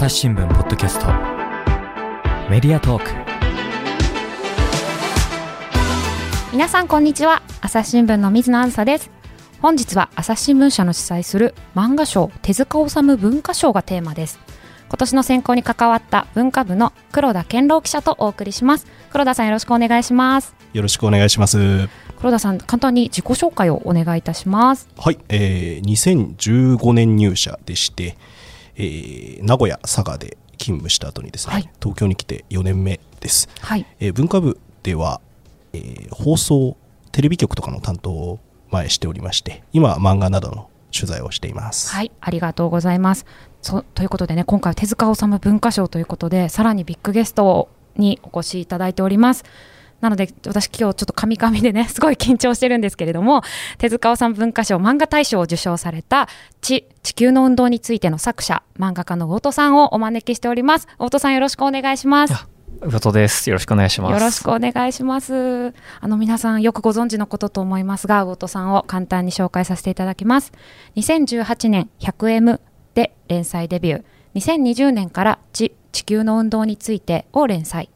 朝日新聞ポッドキャスト。メディアトーク。皆さんこんにちは。朝日新聞の水野あずさです。本日は朝日新聞社の主催する漫画賞手塚治虫文化賞がテーマです。今年の選考に関わった文化部の黒田健郎記者とお送りします。黒田さんよろしくお願いします。よろしくお願いします。黒田さん簡単に自己紹介をお願いいたします。はい、えー、2015年入社でして、えー名古屋、佐賀で勤務した後にですね、はい東京に来て4年目です。はいえー文化部では、えー放送、テレビ局とかの担当を前しておりまして、今は漫画などの取材をしています。はい、ありがとうございます。そということでね、今回は手塚治虫文化賞ということで、さらにビッグゲストにお越しいただいております。なので、私今日ちょっとカミカミでね、すごい緊張してるんですけれども、手塚治虫文化賞漫画大賞を受賞された地、地球の運動についての作者、漫画家の魚戸さんをお招きしております。魚戸さんよろしくお願いします。うとです。よろしくお願いします。よろしくお願いします。あの皆さんよくご存知のことと思いますが、魚戸さんを簡単に紹介させていただきます。2018年 100M で連載デビュー。2020年から地地球の運動についてを連載。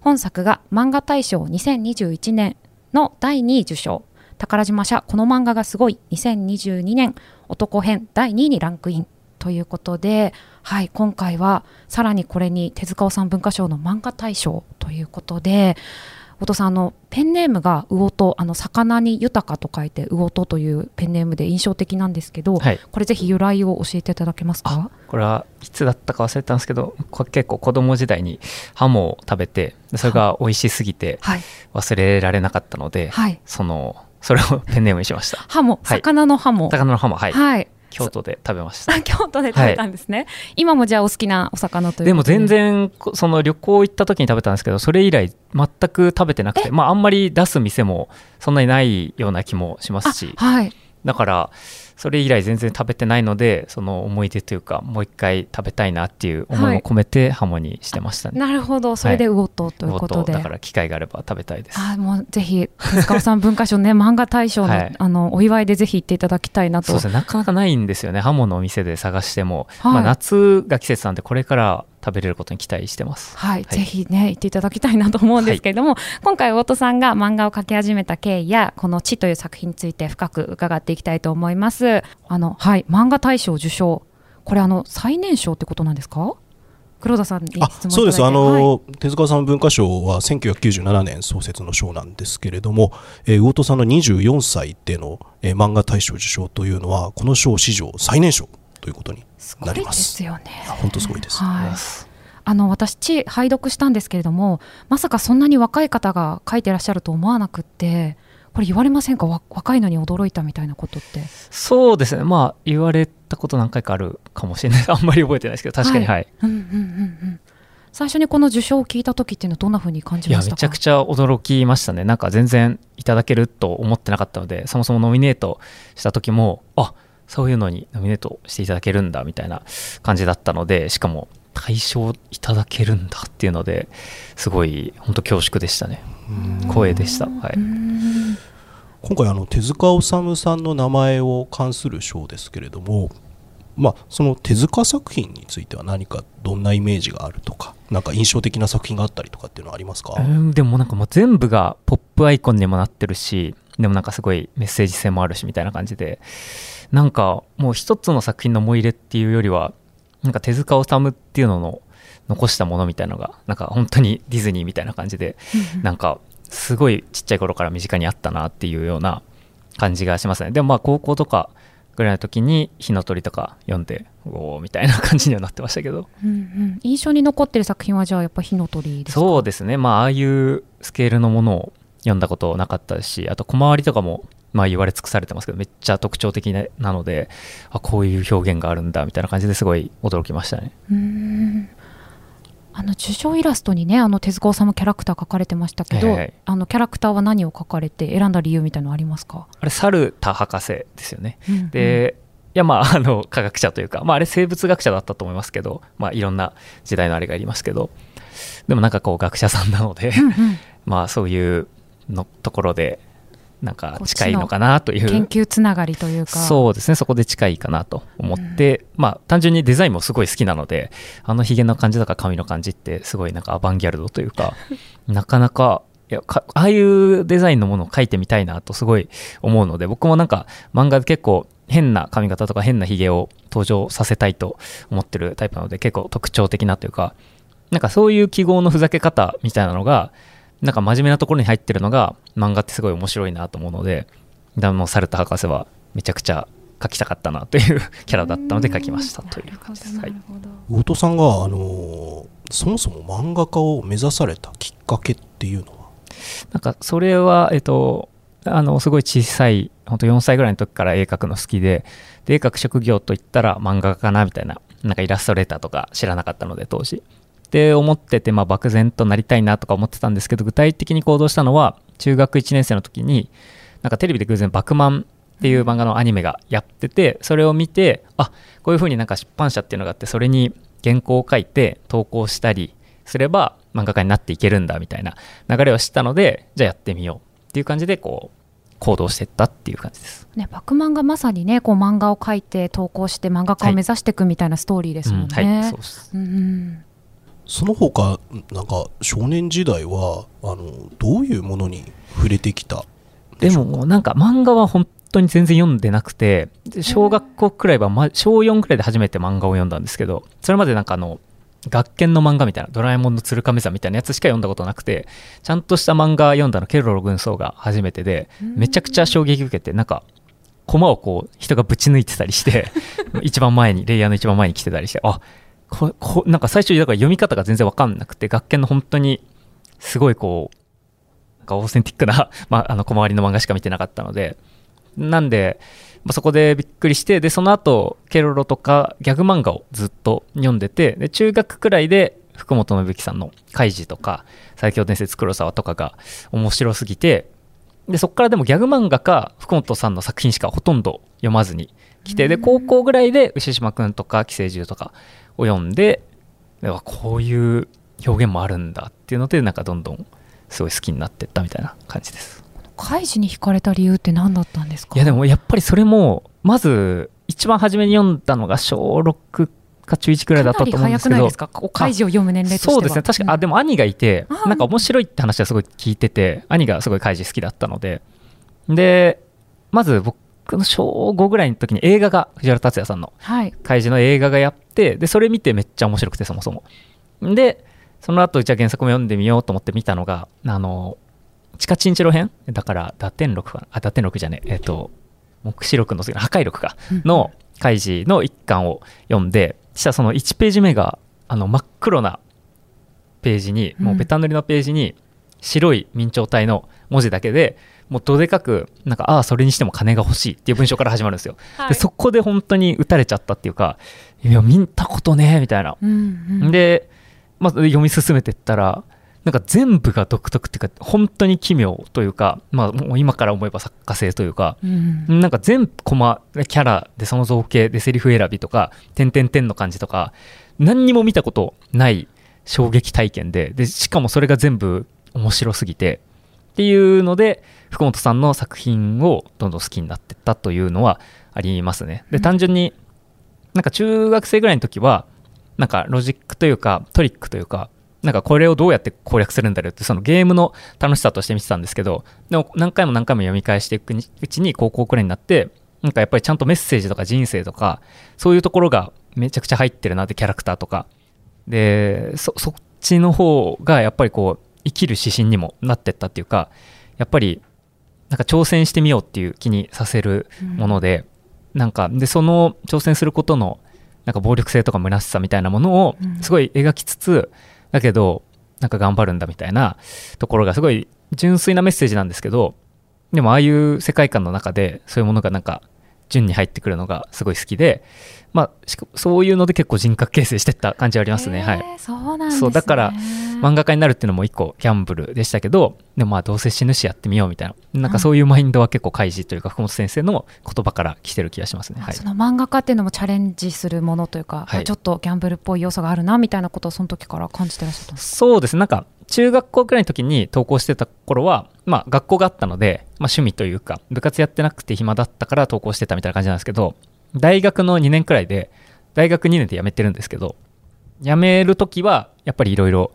本作が漫画大賞2021年の第2位受賞。宝島社この漫画がすごい2022年男編第2位にランクインということで、はい、今回はさらにこれに手塚治虫文化賞の漫画大賞ということで、お父さんあのペンネームが魚とあの魚に豊かと書いて魚とというペンネームで印象的なんですけど、はいこれぜひ由来を教えていただけますか？これはいつだったか忘れたんですけど、こ結構子供時代にハモを食べて、でそれが美味しすぎてはい忘れられなかったので、はい。そのそれを ペンネームにしました。ハモ、はい魚のハモ？魚のハモ、はい。はい。京都で食べました。あ 京都で食べたんですね。今もじゃあお好きなお魚というでも全然こその旅行行った時に食べたんですけどそれ以来全く食べてなくてまああんまり出す店もそんなにないような気もしますしあはい。だからそれ以来全然食べてないのでその思い出というかもう一回食べたいなっていう思いも込めてハモにしてましたね。なるほど。それで魚とということで。だから機会があれば食べたいです。あもうぜひ手塚さん文化賞ね漫画大賞の,、はいあのお祝いでぜひ行っていただきたいなとそうですねなかなかないんですよねハモのお店で探しても、はいまあ、夏が季節なんでこれから食べれることに期待してます。はい、ぜひね行っていただきたいなと思うんですけれども、今回大戸さんが漫画を描き始めた経緯やこの「地」という作品について深く伺っていきたいと思います。あのはい漫画大賞受賞。これあの最年少ってことなんですか？黒田さんにそうです、あの、はい。手塚さん文化賞は1997年創設の賞なんですけれども、えー魚戸さんの24歳での、えー漫画大賞受賞というのは、この賞史上最年少ということにすごでないります。すよねあ本当すごいです。はい。あの私地拝読したんですけれどもまさかそんなに若い方が書いてらっしゃると思わなくってこれ言われませんか？わ若いのに驚いたみたいなことって。そうですね。まあ言われたこと何回かあるかもしれない。あんまり覚えてないですけど。確かにはい、うんうんうんうん。最初にこの受賞を聞いた時っていうのはどんな風に感じいやましたか？めちゃくちゃ驚きましたね。なんか全然いただけると思ってなかったのでそもそもノミネートした時もあそういうのにノミネートしていただけるんだみたいな感じだったのでしかも対象いただけるんだっていうのですごい本当恐縮でしたね。光栄でした、はうい、ん。今回あの手塚治虫さんの名前を冠する賞ですけれども、まあ、その手塚作品については何かどんなイメージがあるとかなんか印象的な作品があったりとかっていうのはありますか、うんでもなんかもう全部がポップアイコンにもなってるしでもなんかすごいメッセージ性もあるしみたいな感じでなんかもう一つの作品の思い入れっていうよりはなんか手塚治虫っていうのの残したものみたいなのがなんか本当にディズニーみたいな感じでなんかすごいちっちゃい頃から身近にあったなっていうような感じがしますね。でもまあ高校とかぐらいの時に火の鳥とか読んでおおみたいな感じにはなってましたけど。うんうん。印象に残ってる作品はじゃあやっぱ火の鳥ですか？そうですね。まあああいうスケールのものを読んだことなかったですしあと小回りとかもまあ言われ尽くされてますけどめっちゃ特徴的ななのであこういう表現があるんだみたいな感じですごい驚きましたね。うーん。あの受賞イラストにねあの手塚治虫キャラクター描かれてましたけど、はいはい。あのキャラクターは何を描かれて選んだ理由みたいなのありますか、あれ猿田博士ですよね。うんうん。で、いやまああの科学者というか、まあ、あれ生物学者だったと思いますけど、まあ、いろんな時代のあれがありますけどでもなんかこう学者さんなのでうんうん。まあそういうのところでなんか近いのかなという。研究つながりというか。そうですね。そこで近いかなと思って、まあ単純にデザインもすごい好きなのであのひげの感じとか髪の感じってすごいなんかアバンギャルドというか なかなかいやかああいうデザインのものを描いてみたいなとすごい思うので僕もなんか漫画で結構変な髪型とか変なひげを登場させたいと思ってるタイプなので結構特徴的なというかなんかそういう記号のふざけ方みたいなのがなんか真面目なところに入ってるのが漫画ってすごい面白いなと思うのでだもうサルタ博士はめちゃくちゃ描きたかったなという キャラだったので描きましたという。感じです。はいなるほど。魚戸さんが、あのーそもそも漫画家を目指されたきっかけっていうのは？なんかそれは、えっと、あのすごい小さい本当4歳ぐらいの時から絵描くの好きでで絵描く職業といったら漫画家かなみたいななんかイラストレーターとか知らなかったので当時で思ってて、まあ、漠然となりたいなとか思ってたんですけど具体的に行動したのは中学1年生の時になんかテレビで偶然「バクマン」っていう漫画のアニメがやっててそれを見てあこういう風になんか出版社っていうのがあってそれに原稿を書いて投稿したりすれば漫画家になっていけるんだみたいな流れを知ったのでじゃあやってみようっていう感じでこう行動していったっていう感じです。ね、バクマンがまさにねこう漫画を描いて投稿して漫画家を目指していくみたいなストーリーですもんね。うんはい、そうです。うんうんその他なんか少年時代はあのどういうものに触れてきたでもなんか漫画は本当に全然読んでなくて小学校くらいは、ま、小4くらいで初めて漫画を読んだんですけどそれまでなんかあの学研の漫画みたいなドラえもんの鶴亀座みたいなやつしか読んだことなくてちゃんとした漫画読んだのケロロ軍曹が初めてでめちゃくちゃ衝撃受けてなんかコマをこう人がぶち抜いてたりして 一番前にレイヤーの一番前に来てたりしてあここなんか最初だから読み方が全然わかんなくて学研の本当にすごいこうなんかオーセンティックな、まあ、あの小回りの漫画しか見てなかったのでなんで、まあ、そこでびっくりしてでその後ケロロとかギャグ漫画をずっと読んでてで中学くらいで福本信之さんの「カイジ」とか「最強伝説黒沢」とかが面白すぎてでそこからでもギャグ漫画か福本さんの作品しかほとんど読まずに来てで高校ぐらいで牛島くんとか寄生獣とかを読んででわこういう表現もあるんだっていうのでなんかどんどんすごい好きになってったみたいな感じです。カイジに惹かれた理由って何だったんですか？いやでもやっぱりそれもまず一番初めに読んだのが小6か中1くらいだったと思うんですけど。かなり早くないですか？こうカイジを読む年齢としては。そうですね。確か、あでも兄がいてなん。か面白いって話はすごい聞いてて兄がすごいカイジ好きだったのででまず僕の小5ぐらいの時に映画が藤原竜也さんのはい。怪獣の映画がやってでそれ見てめっちゃ面白くてそもそも。でその後じゃあ原作も読んでみようと思って見たのがあの地下チンチロ編？だから打天録かあ打天録じゃねえ。えっ、と目視録の次の破壊録か？の怪獣の一巻を読んでそしたらその1ページ目があの真っ黒なページにもうベタ塗りのページに白い明朝体の文字だけでもうどでかくなんかああそれにしても金が欲しいっていう文章から始まるんですよ。でそこで本当に打たれちゃったっていうかいや見たことねえみたいな、うんうん。で、まあ、読み進めてったらなんか全部が独特っていうか本当に奇妙というか、まあ、もう今から思えば作家性というかうん。なんか全コマキャラでその造形でセリフ選びとか点々点の感じとか何にも見たことない衝撃体験ででしかもそれが全部面白すぎてっていうので福本さんの作品をどんどん好きになってったというのはありますね。で単純になんか中学生ぐらいの時はなんかロジックというかトリックというかなんかこれをどうやって攻略するんだろうってそのゲームの楽しさとして見てたんですけどでも何回も何回も読み返していくうちに高校くらいになってなんかやっぱりちゃんとメッセージとか人生とかそういうところがめちゃくちゃ入ってるなってキャラクターとかでそそっちの方がやっぱりこう生きる指針にもなってったっていうかやっぱりなんか挑戦してみようっていう気にさせるもので、なんかでその挑戦することのなんか暴力性とか虚しさみたいなものをうん。すごい描きつつ、だけどなんか頑張るんだみたいなところがすごい純粋なメッセージなんですけどでもああいう世界観の中でそういうものがなんか順に入ってくるのがすごい好きでまあしかそういうので結構人格形成してった感じはありますね、はい。へーそうなんですね。そうだから漫画家になるっていうのも一個ギャンブルでしたけどでもまあどうせ死ぬしやってみようみたいな。なんかそういうマインドは結構開示というか福本先生の言葉から来てる気がしますね、はいそ、の漫画家っていうのもチャレンジするものというか、はい。ちょっとギャンブルっぽい要素があるなみたいなことをその時から感じてらっしゃったんですそうですねなんか中学校くらいの時に投稿してた頃は、まあ、学校があったので、まあ、趣味というか部活やってなくて暇だったから投稿してたみたいな感じなんですけど大学の2年くらいで大学2年で辞めてるんですけど辞める時はやっぱりいろいろ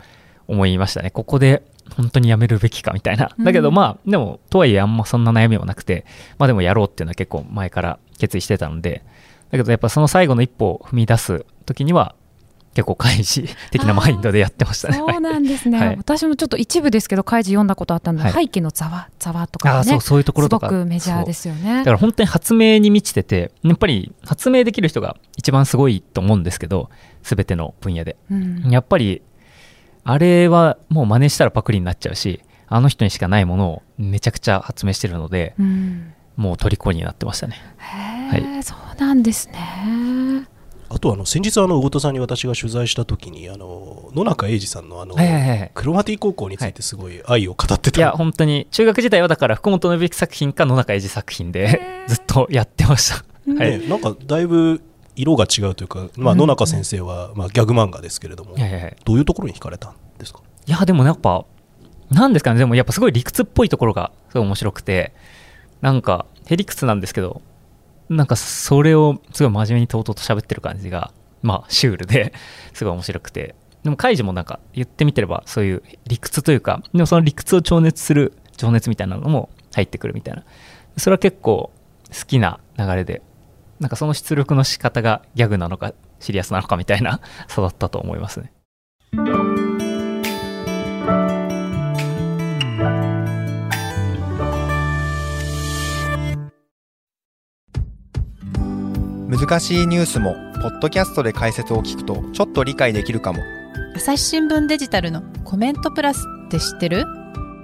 思いましたね。ここで本当に辞めるべきかみたいな。だけどうんまあでもとはいえあんまそんな悩みもなくてまあでもやろうっていうのは結構前から決意してたのでだけどやっぱその最後の一歩を踏み出す時には結構開示的なマインドでやってましたね。そうなんですね、はい。私もちょっと一部ですけど開示読んだことあったので、はい。背景のざわざわとかねそうそういうところすごとかくメジャーですよね。だから本当に発明に満ちててやっぱり発明できる人が一番すごいと思うんですけど全ての分野で。うん。やっぱりあれはもう真似したらパクリになっちゃうしあの人にしかないものをめちゃくちゃ発明してるのでうん。もう虜になってましたね。へえ、そうなんですねあとあの先日あの魚田さんに私が取材した時にあの野中英二さんのあのはいはいはいクロマティ高校についてすごい愛を語ってた、い。や本当に。中学時代はだから福本信之作品か野中英二作品でずっとやってました。はい。ね、なんかだいぶ色が違うというか、まあ、うん。野中先生は、まあ、ギャグ漫画ですけれども、はいはいはい。どういうところに惹かれたんですか？いやでもやっぱなんですかね。でもやっぱすごい理屈っぽいところがすごい面白くてなんかへりくつなんですけどなんかそれをすごい真面目にとうとうと喋ってる感じがまあシュールで すごい面白くて。でもカイジもなんか言ってみてればそういう理屈というかでもその理屈を超熱する情熱みたいなのも入ってくるみたいな。それは結構好きな流れでなんかその出力の仕方がギャグなのかシリアスなのかみたいな 育ったと思いますね。難しいニュースもポッドキャストで解説を聞くとちょっと理解できるかも。朝日新聞デジタルのコメントプラスって知ってる？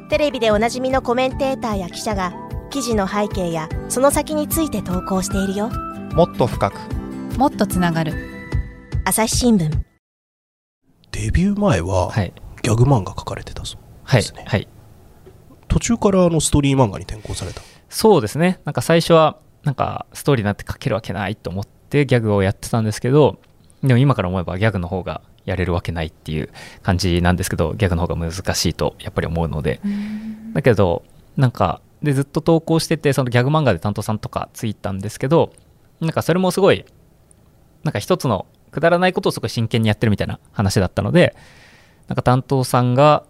テレビでおなじみのコメンテーターや記者が記事の背景やその先について投稿しているよ。もっと深く。もっとつながる。朝日新聞。デビュー前ははい。ギャグ漫画描かれてたそうはいですね。はい途中からあのストーリー漫画に転向された。そうですね。なんか最初はなんかストーリーなんて書けるわけないと思ってギャグをやってたんですけどでも今から思えばギャグの方がやれるわけないっていう感じなんですけどギャグの方が難しいとやっぱり思うので。だけどなんかでずっと投稿しててそのギャグ漫画で担当さんとかついたんですけどなんかそれもすごいなんか一つのくだらないことをすごい真剣にやってるみたいな話だったのでなんか担当さんが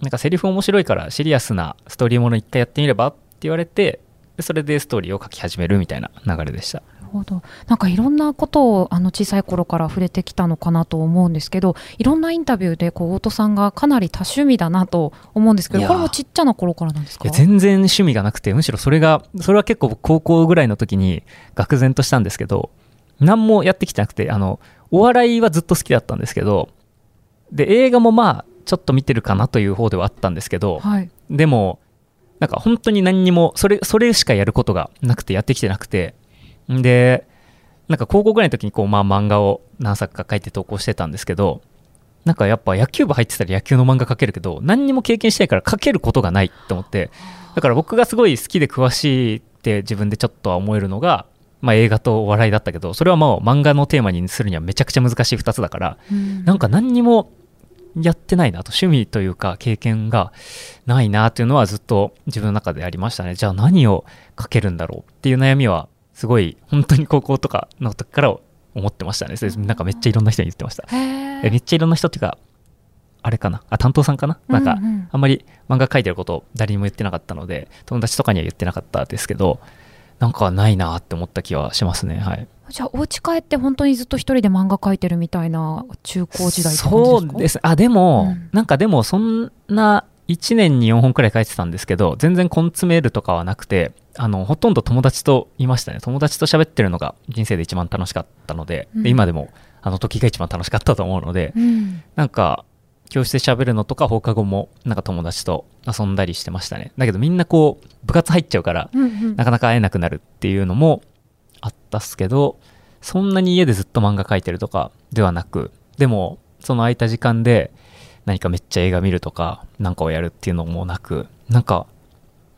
なんかセリフ面白いからシリアスなストーリーもの一回やってみればって言われてでそれでストーリーを書き始めるみたいな流れでした。なるほど。なんかいろんなことをあの小さい頃から触れてきたのかなと思うんですけどいろんなインタビューでこう大戸さんがかなり多趣味だなと思うんですけどこれもちっちゃな頃からなんですか？全然趣味がなくてむしろそれがそれは結構僕高校ぐらいの時に愕然としたんですけど何もやってきてなくてあのお笑いはずっと好きだったんですけどで映画もまあちょっと見てるかなという方ではあったんですけどはい。でもなんか本当に何にもそれそれしかやることがなくてやってきてなくて。んでなんか高校ぐらいの時にこうまあ漫画を何作か書いて投稿してたんですけどなんかやっぱ野球部入ってたら野球の漫画描けるけど何にも経験してないから描けることがないって思って。だから僕がすごい好きで詳しいって自分でちょっとは思えるのが、まあ、映画とお笑いだったけどそれはもう漫画のテーマにするにはめちゃくちゃ難しい2つだからなんか何にもやってないなと趣味というか経験がないなっていうのはずっと自分の中でありましたね。じゃあ何を書けるんだろうっていう悩みはすごい本当に高校とかの時から思ってましたね。なんかめっちゃいろんな人に言ってました。めっちゃいろんな人っていうかあれかな？あ担当さんかな？なんかうんうん。あんまり漫画描いてることを誰にも言ってなかったので友達とかには言ってなかったですけどなんかないなって思った気はしますね。はいじゃあお家帰って本当にずっと一人で漫画描いてるみたいな中高時代そうです。あでも、うん。なんかでもそんな1年に4本くらい書いてたんですけど全然根詰めるとかはなくてあのほとんど友達といましたね。友達と喋ってるのが人生で一番楽しかったので,、うん。で今でもあの時が一番楽しかったと思うのでうん。なんか教室で喋るのとか放課後もなんか友達と遊んだりしてましたね。だけどみんなこう部活入っちゃうからうんうん。なかなか会えなくなるっていうのもあったっすけどそんなに家でずっと漫画描いてるとかではなくでもその空いた時間で何かめっちゃ映画見るとかなんかをやるっていうのもなくなんか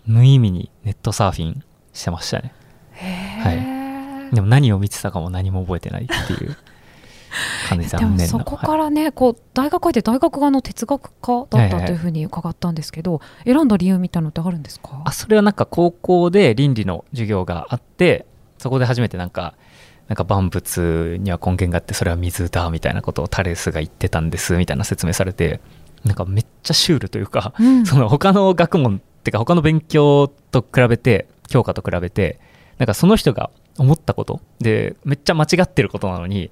無意味にネットサーフィンしてましたね。へー。でも何を見てたかも何も覚えてないっていう。かなりで残念な。もそこからね、こう大学入って大学側の哲学科だったというふうに伺ったんですけど、選んだ理由みたいなのってあるんですか？あそれはなんか高校で倫理の授業があってそこで初めてなんかなんか万物には根源があってそれは水だみたいなことをタレスが言ってたんですみたいな説明されてなんかめっちゃシュールというか、うん。その他の学問っていうか他の勉強と比べて教科と比べてなんかその人が思ったことでめっちゃ間違ってることなのに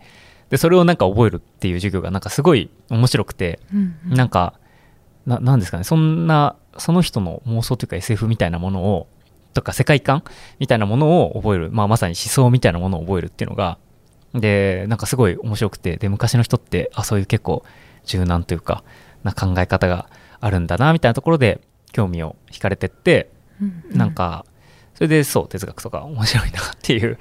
でそれをなんか覚えるっていう授業がなんかすごい面白くてうんうん。なんかななんですかねそんなその人の妄想というか SF みたいなものをとか世界観みたいなものを覚える、まあ、まさに思想みたいなものを覚えるっていうのが。でなんかすごい面白くて。で昔の人ってあそういう結構柔軟というかな考え方があるんだなみたいなところで興味を惹かれてってうん。うなんかそれでそう哲学とか面白いなっていう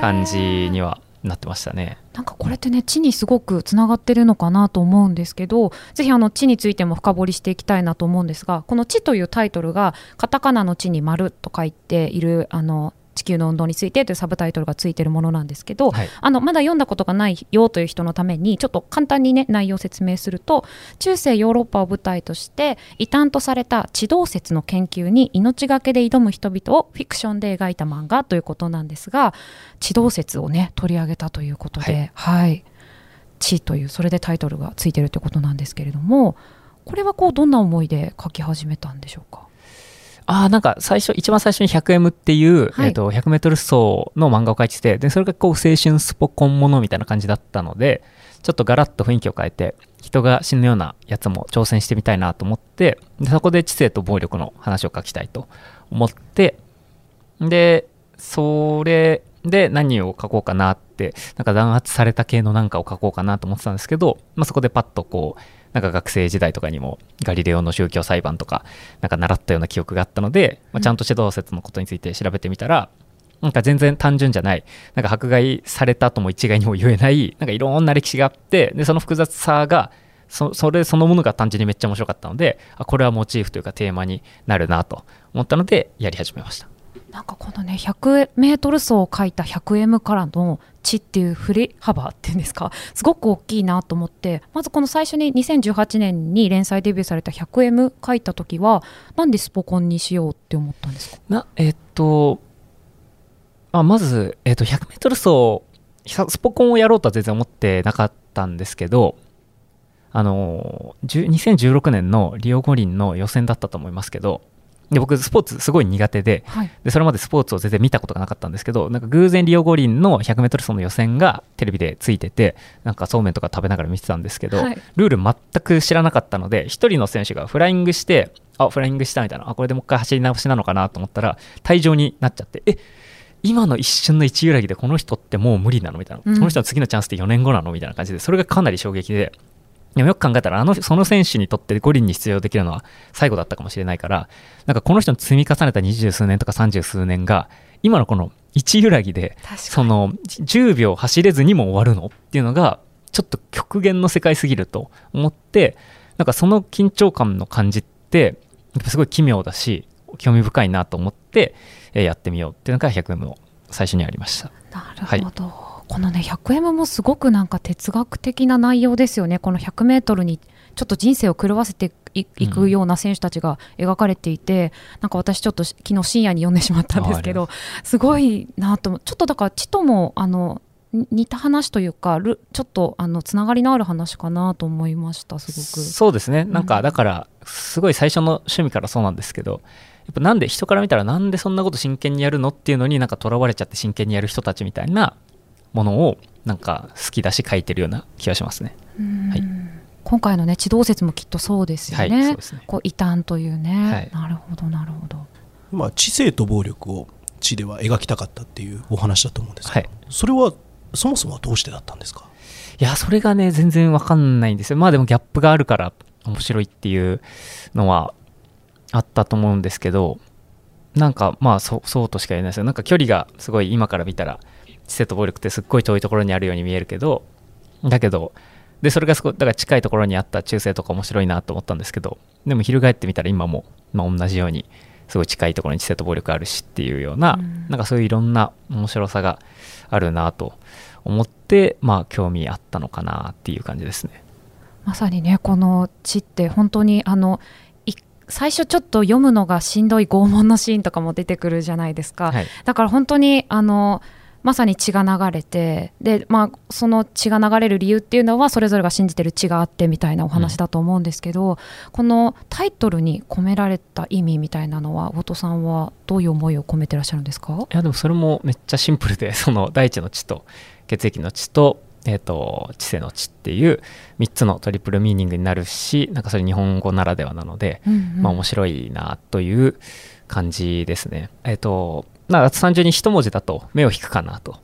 感じにはなってましたね。なんかこれってね地にすごくつながってるのかなと思うんですけどぜひあの地についても深掘りしていきたいなと思うんですがこの「地」というタイトルがカタカナの「地」に「丸と書いているあの地球の運動についてというサブタイトルがついているものなんですけど、はい。あのまだ読んだことがないよという人のためにちょっと簡単にね内容を説明すると中世ヨーロッパを舞台として異端とされた地動説の研究に命がけで挑む人々をフィクションで描いた漫画ということなんですが地動説をね取り上げたということで、はい。地というそれでタイトルがついてるということなんですけれどもこれはこうどんな思いで書き始めたんでしょうか？ああ、なんか最初、一番最初に 100M っていう、はい。えっと、100メートル走の漫画を描いてて、で、それがこう、青春スポコンものみたいな感じだったので、ちょっとガラッと雰囲気を変えて、人が死ぬようなやつも挑戦してみたいなと思って、でそこで知性と暴力の話を書きたいと思って、で、それで何を書こうかなって、なんか弾圧された系のなんかを書こうかなと思ってたんですけど、まあ、そこでパッとこう、なんか学生時代とかにもガリレオの宗教裁判とか、なんか習ったような記憶があったので、まあ、ちゃんと指導説のことについて調べてみたら、なんか全然単純じゃない、なんか迫害されたとも一概にも言えない、なんかいろんな歴史があって、で、その複雑さが、そそれそのものが単純にめっちゃ面白かったので、あこれはモチーフというかテーマになるなと思ったので、やり始めました。なんかこのね100メートル走を書いた 100M からの地っていう振り幅っていうんですか？すごく大きいなと思ってまずこの最初に2018年に連載デビューされた 100M 書いた時はなんでスポコンにしようって思ったんですか？なえっと、あまず、えっと、100m 走スポコンをやろうとは全然思ってなかったんですけどあの2016年のリオ五輪の予選だったと思いますけどで僕スポーツすごい苦手ではい。でそれまでスポーツを全然見たことがなかったんですけどなんか偶然リオ五輪の 100m 走の予選がテレビでついててなんかそうめんとか食べながら見てたんですけど、はい。ルール全く知らなかったので一人の選手がフライングしてあフライングしたみたいなあこれでもう一回走り直しなのかなと思ったら退場になっちゃってえ今の一瞬の一揺らぎでこの人ってもう無理なのみたいな、うん。この人の次のチャンスって4年後なのみたいな感じでそれがかなり衝撃ででもよく考えたらあのその選手にとって五輪に出場できるのは最後だったかもしれないからなんかこの人の積み重ねた二十数年とか三十数年が今のこの一揺らぎで確その10秒走れずにも終わるのっていうのがちょっと極限の世界すぎると思ってなんかその緊張感の感じってすごい奇妙だし興味深いなと思ってえーやってみようっていうのが 100M の最初にありました。なるほど、このね 100M もすごくなんか哲学的な内容ですよね。この 100m にちょっと人生を狂わせていいくような選手たちが描かれていて、なんか私ちょっと昨日深夜に読んでしまったんですけどす。ごいなとちょっとだからちともあのに似た話というかるちょっとあのつながりのある話かなと思いましたすごく。そうですね。なん。うんかだからすごい最初の趣味からそうなんですけどやっぱなんで人から見たらなんでそんなこと真剣にやるのっていうのになんかとらわれちゃって真剣にやる人たちみたいなものをなんか好きだし書いてるような気がしますね。うん。はい。今回のね地動説もきっとそうですよはいね。そうですね。こう異端というね、はい。なるほどなるほど。まあ、知性と暴力を地では描きたかったっていうお話だと思うんですけど、はい。それはそもそもはどうしてだったんですか？いやそれがね全然わかんないんですよ。まあでもギャップがあるから面白いっていうのはあったと思うんですけどなんかまあそそうとしか言えないですよ。なんか距離がすごい今から見たら知性と暴力ってすっごい遠いところにあるように見えるけどだけどでそれがすごいだから近いところにあった中世とか面白いなと思ったんですけどでも翻ってみたら今も、まあ、同じようにすごい近いところに知性と暴力あるしっていうような、うん。なんかそういういろんな面白さがあるなと思ってまあ興味あったのかなっていう感じですね。まさにねこの地って本当にあのい最初ちょっと読むのがしんどい拷問のシーンとかも出てくるじゃないですか、はい、だから本当にあのまさに血が流れてで、まあ、その血が流れる理由っていうのはそれぞれが信じてる血があってみたいなお話だと思うんですけど、うん、このタイトルに込められた意味みたいなのは後藤さんはどういう思いを込めてらっしゃるんですか？いやでもそれもめっちゃシンプルで その大地の血と血液の血とえーと、知性の知っていう3つのトリプルミーニングになるしなんかそれ日本語ならではなので、うんうん、まあ、面白いなという感じですね。えっ、ー、となんか単純に一文字だと目を引くかなと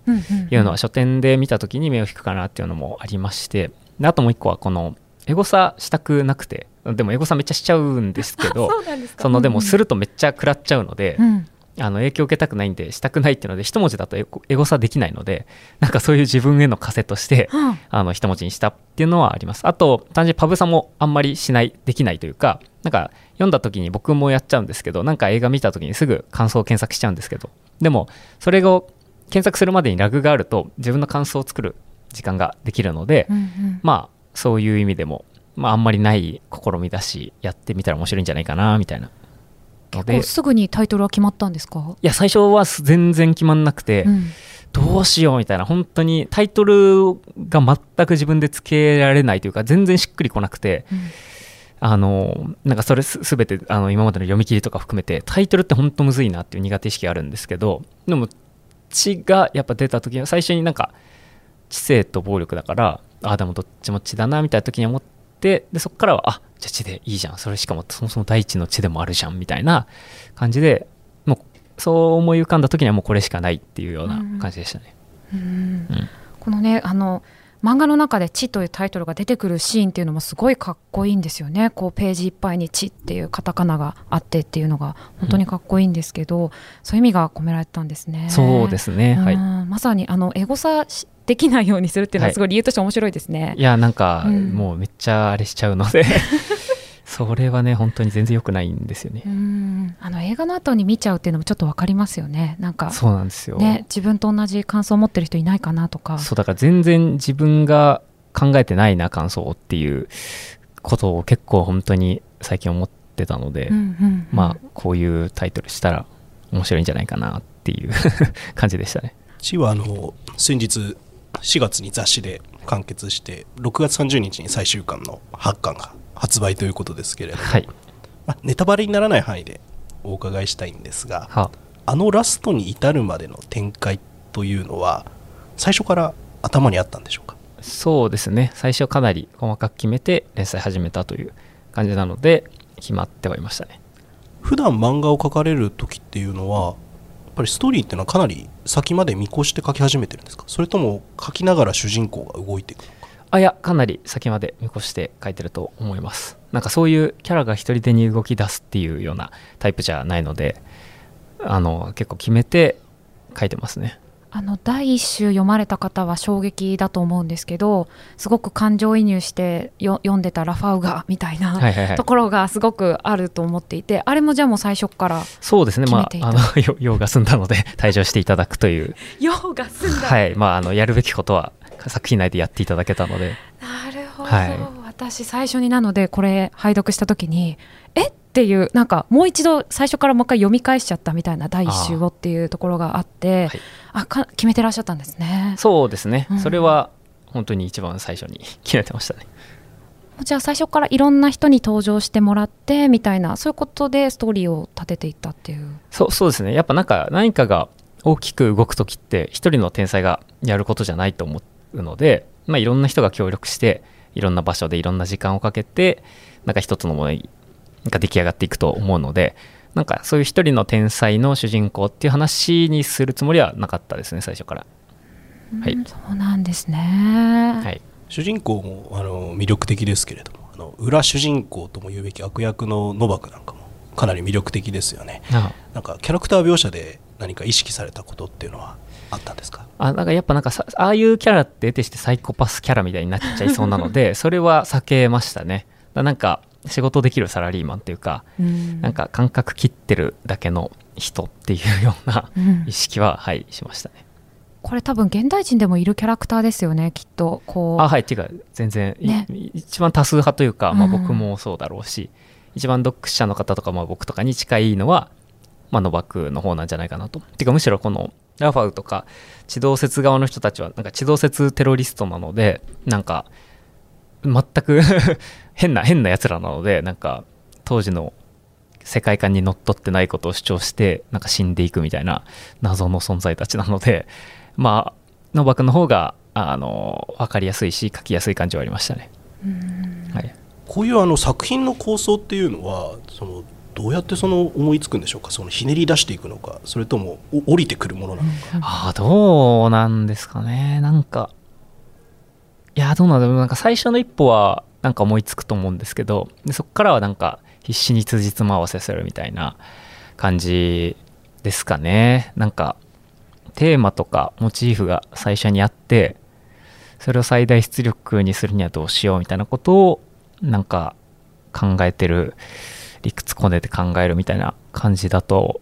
いうのは書店で見た時に目を引くかなっていうのもありましてであともう一個はこのエゴサしたくなくてでもエゴサめっちゃしちゃうんですけど そのでもするとめっちゃ食らっちゃうので、うん、あの影響を受けたくないんでしたくないっていうので一文字だとエゴサできないのでなんかそういう自分への枷として、うん、あの一文字にしたっていうのはあります。あと単純にパブサもあんまりしないできないというかなんか読んだ時に僕もやっちゃうんですけどなんか映画見た時にすぐ感想を検索しちゃうんですけどでもそれを検索するまでにラグがあると自分の感想を作る時間ができるので、うんうん、まあそういう意味でも、まあ、あんまりない試みだしやってみたら面白いんじゃないかなみたいな結構すぐにタイトルは決まったんですか？いや最初は全然決まんなくて、うん、どうしようみたいな。本当にタイトルが全く自分でつけられないというか全然しっくりこなくて、うん、あのなんかそれすべてあの今までの読み切りとか含めてタイトルって本当むずいなっていう苦手意識があるんですけどでも血がやっぱ出た時は最初になんか知性と暴力だからああでもどっちも血だなみたいな時に思ってでそこからはあじゃあ地でいいじゃん。それしかもそもそも大地の地でもあるじゃんみたいな感じでもうそう思い浮かんだ時にはもうこれしかないっていうような感じでしたね。うん、うん、このねあの漫画の中で「地」というタイトルが出てくるシーンっていうのもすごいかっこいいんですよね。こうページいっぱいに「地」っていうカタカナがあってっていうのが本当にかっこいいんですけど、うん、そういう意味が込められたんですね。そうですね、はい、まさにあのエゴサできないようにするっていうのはすごい理由として面白いですね。はい、いやなんか、もうめっちゃあれしちゃうの。で それはね本当に全然良くないんですよね。あの映画の後に見ちゃうっていうのもちょっと分かりますよね。なんかそうなんですよ、ね、自分と同じ感想を持ってる人いないかなとか。そうだから全然自分が考えてないな感想っていうことを結構本当に最近思ってたので、うんうんうん、まあこういうタイトルしたら面白いんじゃないかなっていう 感じでしたね。ちはあの先日4月に雑誌で完結して6月30日に最終巻の8巻が発売ということですけれども、はい、まあ、ネタバレにならない範囲でお伺いしたいんですが、はあのラストに至るまでの展開というのは最初から頭にあったんでしょうか？そうですね。最初かなり細かく決めて連載始めたという感じなので決まってはいましたね。普段漫画を描かれる時っていうのはぱりストーリーっていうのはかなり先まで見越して書き始めてるんですか？それとも書きながら主人公が動いていくのあいやかなり先まで見越して書いてると思います。なんかそういうキャラが一人でに動き出すっていうようなタイプじゃないのであの結構決めて書いてますね。あの第一週読まれた方は衝撃だと思うんですけどすごく感情移入して読んでたラファウガみたいな、はいはいはい、ところがすごくあると思っていてあれもじゃあもう最初からそうですね。まああの 用が済んだので退場していただくという。用が済んだ。はい。まああのやるべきことは作品内でやっていただけたので。なるほど、はい、私最初になのでこれ拝読した時にえ？っていうなんかもう一度最初からもう一回読み返しちゃったみたいな第一週をっていうところがあってあ、はい、か決めてらっしゃったんですね。そうですね、うん、それは本当に一番最初に決めてましたね。じゃあ最初からいろんな人に登場してもらってみたいなそういうことでストーリーを立てていったっていう。そうそうですね。やっぱなんか何かが大きく動く時って一人の天才がやることじゃないと思っうので、まあ、いろんな人が協力していろんな場所でいろんな時間をかけてなんか一つのものが出来上がっていくと思うのでなんかそういう一人の天才の主人公っていう話にするつもりはなかったですね最初から。はい、そうなんですね、はい、主人公もあの魅力的ですけれどもあの裏主人公とも言うべき悪役のノバクなんかもかなり魅力的ですよね。なんかキャラクター描写で何か意識されたことっていうのはあったんですか？あなんかやっぱなんかああいうキャラって得てしてサイコパスキャラみたいになっちゃいそうなので それは避けましたね。だなんか仕事できるサラリーマンっていうか、うん、なんか感覚切ってるだけの人っていうような意識は、はいしましたね。これ多分現代人でもいるキャラクターですよねきっとこう。あはいっていうか全然、いね。一番多数派というか、まあ、うん僕もそうだろうし、一番読者の方とか、まあ、僕とかに近いのは、まあ、ノバクの方なんじゃないかなと。ていうかむしろこのラファウとか地動説側の人たちはなんか地動説テロリストなのでなんか全く変な変なやつらなのでなんか当時の世界観にのっとってないことを主張してなんか死んでいくみたいな謎の存在たちなのでまあノバクの方があの分かりやすいし書きやすい感じはありましたね。はい、こういうあの作品の構想っていうのはそのどうやってその思いつくんでしょうか？そのひねり出していくのか？それともお降りてくるものなのか、ああどうなんですかね。なんかいやどうなんだろう。なんか最初の一歩はなんか思いつくと思うんですけどでそこからはなんか必死に辻褄合わせするみたいな感じですかね。なんかテーマとかモチーフが最初にあってそれを最大出力にするにはどうしようみたいなことをなんか考えてる理屈こねて考えるみたいな感じだと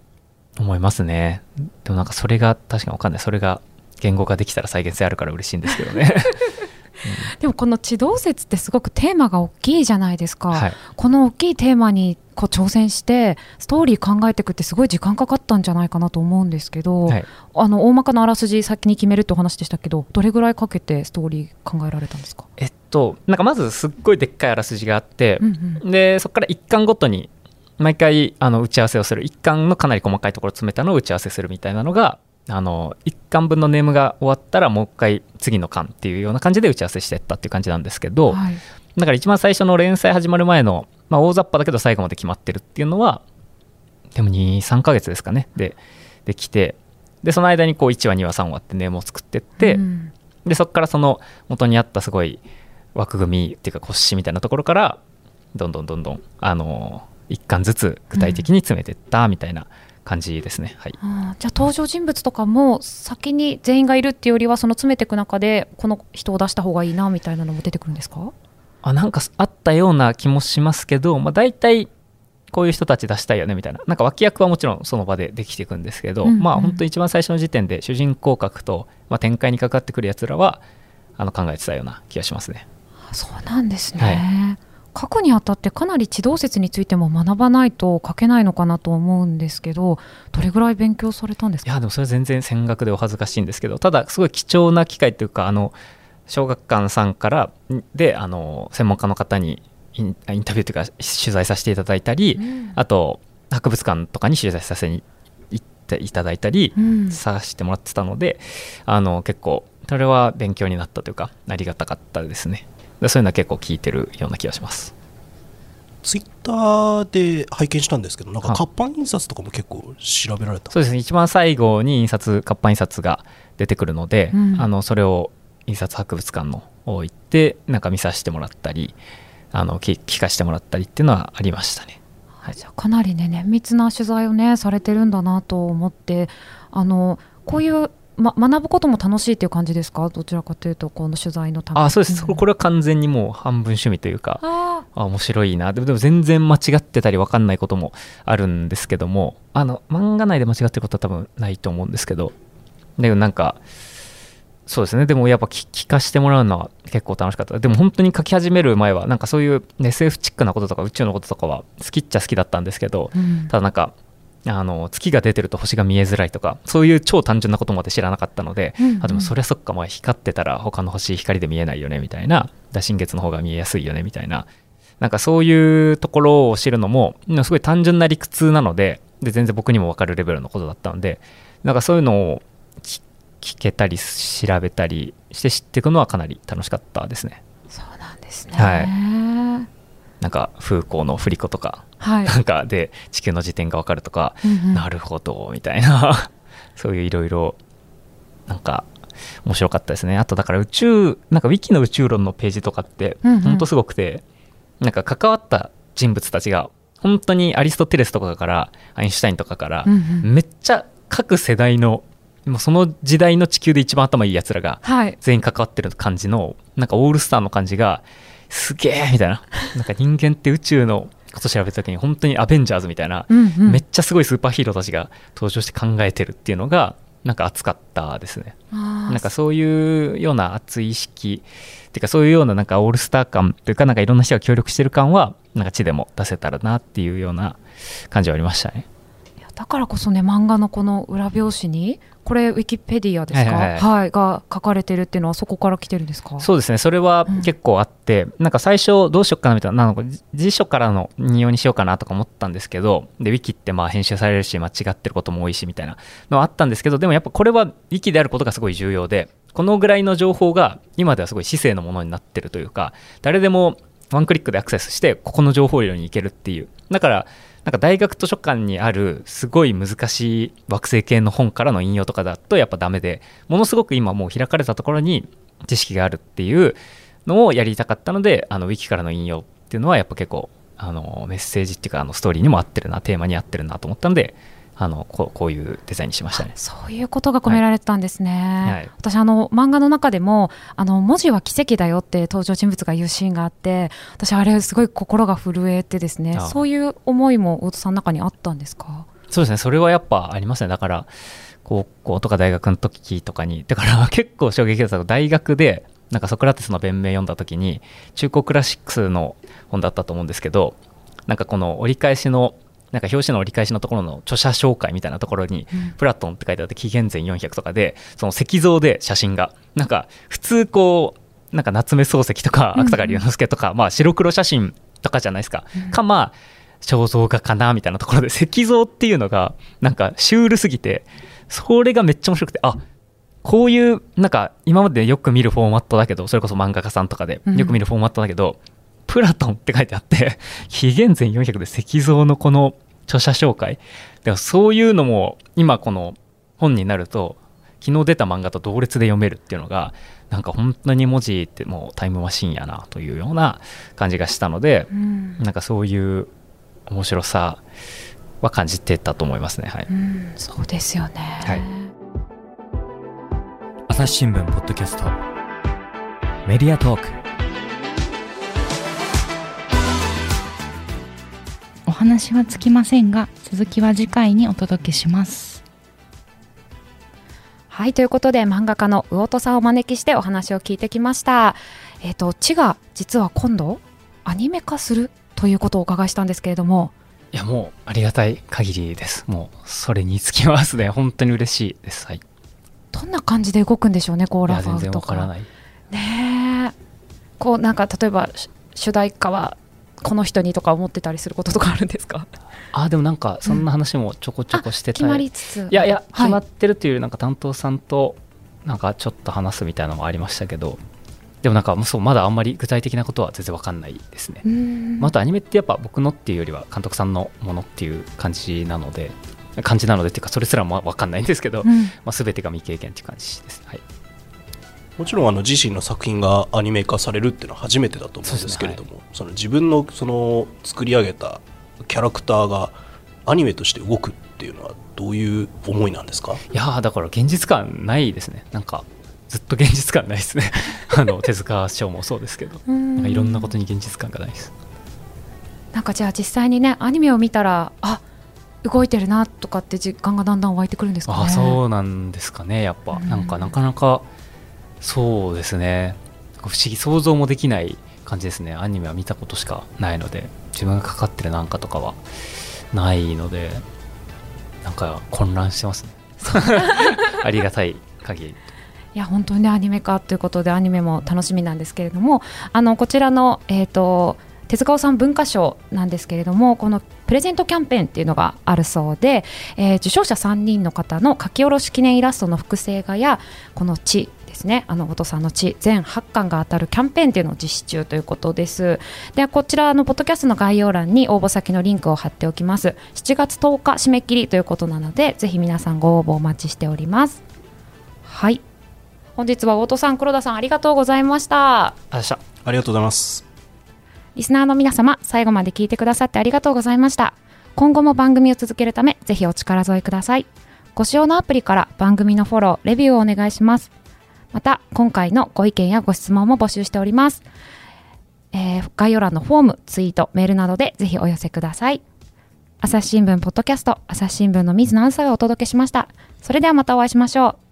思いますね。でもなんかそれが確かにわかんない。それが言語化できたら再現性あるから嬉しいんですけどね。でもこの地動説ってすごくテーマが大きいじゃないですか、はい。この大きいテーマにこう挑戦してストーリー考えていくってすごい時間かかったんじゃないかなと思うんですけど、はい。あの大まかなあらすじ先に決めるってお話でしたけどどれぐらいかけてストーリー考えられたんですか、えっとなんかまずすっごいでっかいあらすじがあってうんうん。でそこから一巻ごとに毎回あの打ち合わせをする。一巻のかなり細かいところを詰めたのを打ち合わせするみたいなのがあの一巻分のネームが終わったらもう一回次の巻っていうような感じで打ち合わせしてったっていう感じなんですけど、はい。だから一番最初の連載始まる前の、まあ、大雑把だけど最後まで決まってるっていうのはでも23ヶ月ですかね。でできてでその間にこう1話2話3話ってネームを作ってって、うん。でそこからその元にあったすごい枠組みっていうか骨子みたいなところからどんどんどんどんあの一巻ずつ具体的に詰めてったみたいな感じですね、はい。あーじゃあ登場人物とかも先に全員がいるっていうよりはその詰めていく中でこの人を出した方がいいなみたいなのも出てくるんですか？あなんかあったような気もしますけど、まあ、大体こういう人たち出したいよねみたいな。なんか脇役はもちろんその場でできていくんですけど、うんうん。まあ本当一番最初の時点で主人公格と、まあ、展開にかかってくるやつらはあの考えてたような気がしますね。あそうなんですね、は書くにあたってかなり地動説についても学ばないと書けないのかなと思うんですけどどれぐらい勉強されたんですか？いやでもそれは全然戦学でお恥ずかしいんですけどただすごい貴重な機会というかあの小学館さんからんであの専門家の方にインタビューというか取材させていただいたり、うん。あと博物館とかに取材させに行っていただいたり、うん探してもらってたのであの結構それは勉強になったというかありがたかったですねでそういうのは結構聞いてるような気がします。ツイッターで拝見したんですけどなんかはい。活版印刷とかも結構調べられたそうですね。一番最後に印刷活版印刷が出てくるので、うん。あのそれを印刷博物館の方行ってなんか見させてもらったりあの聞聞かせてもらったりっていうのはありましたね。はい。じゃあかなりね綿密な取材をねされてるんだなと思ってあのこういう、ま、学ぶことも楽しいっていう感じですか？どちらかというとこの取材のため。あそうです、ん。これは完全にもう半分趣味というかああ面白いな。でもでも全然間違ってたり分かんないこともあるんですけどもあの漫画内で間違ってることは多分ないと思うんですけどだけどなんかそうですね。でもやっぱ聞聞かせてもらうのは結構楽しかった。でも本当に書き始める前はなんかそういう SF チックなこととか宇宙のこととかは好きっちゃ好きだったんですけどうん。ただなんかあの月が出てると星が見えづらいとかそういう超単純なことまで知らなかったので、うんうん。あでもそりゃそっか、まあ、光ってたら他の星光で見えないよねみたいな。だ新月の方が見えやすいよねみたいな。なんかそういうところを知るのもうんすごい単純な理屈なのでで全然僕にも分かるレベルのことだったのでなんかそういうのを聞聞けたり調べたりして知っていくのはかなり楽しかったですね。そうなんですね。はい。はなんか風光の振り子とかはい、なんかで地球の時点が分かるとかうんうん。なるほどみたいな。そういういろいろなんか面白かったですね。あとだから宇宙なんかウィキの宇宙論のページとかってうんうん。ほんとすごくて、なんか関わった人物たちが本当にアリストテレスとかからアインシュタインとかからうんうん。めっちゃ各世代のもうその時代の地球で一番頭いいやつらがはい。全員関わってる感じのなんかオールスターの感じがすげえみたいな。なんか人間って宇宙のこと調べた時に本当にアベンジャーズみたいなうんうん。めっちゃすごいスーパーヒーローたちが登場して考えてるっていうのがなんか熱かったですね。なんかそういうような熱い意識っていうかそういうようななんかオールスター感というかなんかいろんな人が協力してる感はなんか地でも出せたらなっていうような感じはありましたね。いやだからこそね漫画のこの裏表紙にこれウィキペディアですか、ははいい。はい。が書かれてるっていうのはそこから来てるんですか？そうですね。それは結構あって、なんか最初どうしよっかなみたいななん辞書からの引用にしようかなとか思ったんですけどでウィキってまあ編集されるし間違ってることも多いしみたいなのはあったんですけどでもやっぱこれはウィキであることがすごい重要でこのぐらいの情報が今ではすごい市政のものになってるというか誰でもワンクリックでアクセスしてここの情報量に行けるっていう。だからなんか大学図書館にあるすごい難しい惑星系の本からの引用とかだとやっぱダメでものすごく今もう開かれたところに知識があるっていうのをやりたかったのであのウィキからの引用っていうのはやっぱ結構あのメッセージっていうかあのストーリーにも合ってるなテーマに合ってるなと思ったのであのこうこういうデザインにしましたね。そういうことが込められてたんですね、はい。私あの漫画の中でもあの文字は奇跡だよって登場人物が言うシーンがあって私あれすごい心が震えてですね。そういう思いも大戸さんの中にあったんですか？そうですね、それはやっぱありますね。だから、高校とか大学の時とかに、だから 結構衝撃だった大学で、なんかソクラテスの弁明読んだ時に、中古クラシックスの本だったと思うんですけど、なんかこの折り返しの、なんか表紙の折り返しのところの著者紹介みたいなところに、プラトンって書いてあって紀元前400とかで、その石像で写真が、なんか普通こう、なんか夏目漱石とか芥川龍之介とか、まあ白黒写真とかじゃないですか。かまあ肖像画かなみたいなところで 石像っていうのがなんかシュールすぎてそれがめっちゃ面白くてあこういうなんか今までよく見るフォーマットだけどそれこそ漫画家さんとかでうんよく見るフォーマットだけど、プラトンって書いてあって 紀元前400で石像のこの著者紹介。でもそういうのも今この本になると昨日出た漫画と同列で読めるっていうのがなんか本当に文字ってもうタイムマシンやなというような感じがしたので、うん。なんかそういう面白さは感じてたと思いますね。はい。うん。そうですよね、はい。朝日新聞ポッドキャスト。メディアトーク話はつきませんが続きは次回にお届けしますはいということで漫画家の魚戸さんをお招きしてお話を聞いてきましたえっ、と「地」が実は今度アニメ化するということをお伺いしたんですけれどもいやもうありがたい限りです。もうそれにつきますね。本当に嬉しいです。はい。いどんな感じで動くんでしょうねこうラや全然ファーとかわからない。ねえこうなんか例えばし主題歌はこの人にとか思ってたりすることとかあるんですか？あでもなんかそんな話もちょこちょこしてた決まりつつ。いやいやはい。決まってるというなんか担当さんとなんかちょっと話すみたいなのもありましたけどでもなんかもうそうまだあんまり具体的なことは全然わかんないですね。まあ、あとアニメってやっぱ僕のっていうよりは監督さんのものっていう感じなので感じなのでっていうかそれすらも分かんないんですけど、うん。まあ、全てが未経験っていう感じです、はい、もちろんあの自身の作品がアニメ化されるっていうのは初めてだと思うんですけれどもその自分のその作り上げたキャラクターがアニメとして動くっていうのはどういう思いなんですか？いやーだから現実感ないですね。なんかずっと現実感ないですね。あの手塚賞もそうですけど。うん。なんかいろんなことに現実感がないです。なんかじゃあ実際にねアニメを見たらあ動いてるなとかって実感がだんだん湧いてくるんですかね。あそうなんですかねやっぱ、うん。なんかなかなかそうですね。不思議想像もできない感じですね。アニメは見たことしかないので。自分がかかってるなんかとかはないので。なんか混乱してますね。ありがたい限り。いや本当にねアニメ化ということでアニメも楽しみなんですけれどもあのこちらの、えー、と手塚治虫文化賞なんですけれどもこのプレゼントキャンペーンっていうのがあるそうで、えー受賞者3人の方の書き下ろし記念イラストの複製画やこの地ですねあの後藤さんの地全8巻が当たるキャンペーンっていうのを実施中ということです。でこちらのポッドキャストの概要欄に応募先のリンクを貼っておきます。7月10日締め切りということなのでぜひ皆さんご応募お待ちしております。はい。本日は大戸さん黒田さんありがとうございました。ありがとうございました。ありがとうございますリスナーの皆様最後まで聞いてくださってありがとうございました。今後も番組を続けるためぜひお力添えください。ご使用のアプリから番組のフォローレビューをお願いします。また今回のご意見やご質問も募集しております、えー概要欄のフォームツイートメールなどでぜひお寄せください。朝日新聞ポッドキャスト朝日新聞の水野あずさがお届けしました。それではまたお会いしましょう。